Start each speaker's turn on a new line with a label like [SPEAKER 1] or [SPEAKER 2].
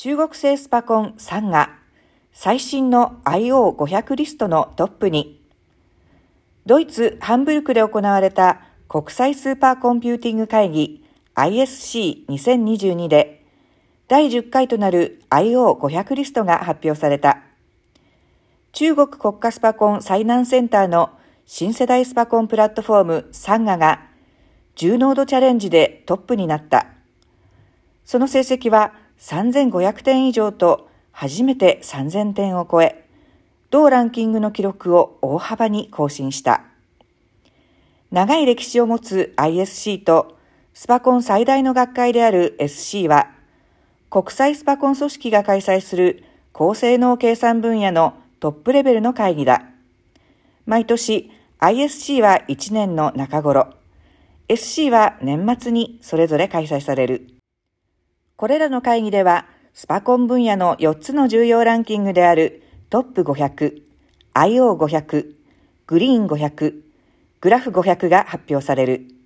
[SPEAKER 1] 中国製スパコン山河が最新の IO500 リストのトップに、ドイツ・ハンブルクで行われた国際スーパーコンピューティング会議 ISC2022 で第10回となる IO500 リストが発表された。中国国家スパコン済南センターの新世代スパコンプラットフォーム山河が10ノードチャレンジでトップになった。その成績は3500点以上と初めて3000点を超え、同ランキングの記録を大幅に更新した。長い歴史を持つ ISC とスパコン最大の学会である SC は、国際スパコン組織が開催する高性能計算分野のトップレベルの会議だ。毎年 ISC は1年の中頃、SC は年末にそれぞれ開催される。これらの会議では、スパコン分野の4つの重要ランキングであるトップ500、IO500、グリーン500、グラフ500が発表される。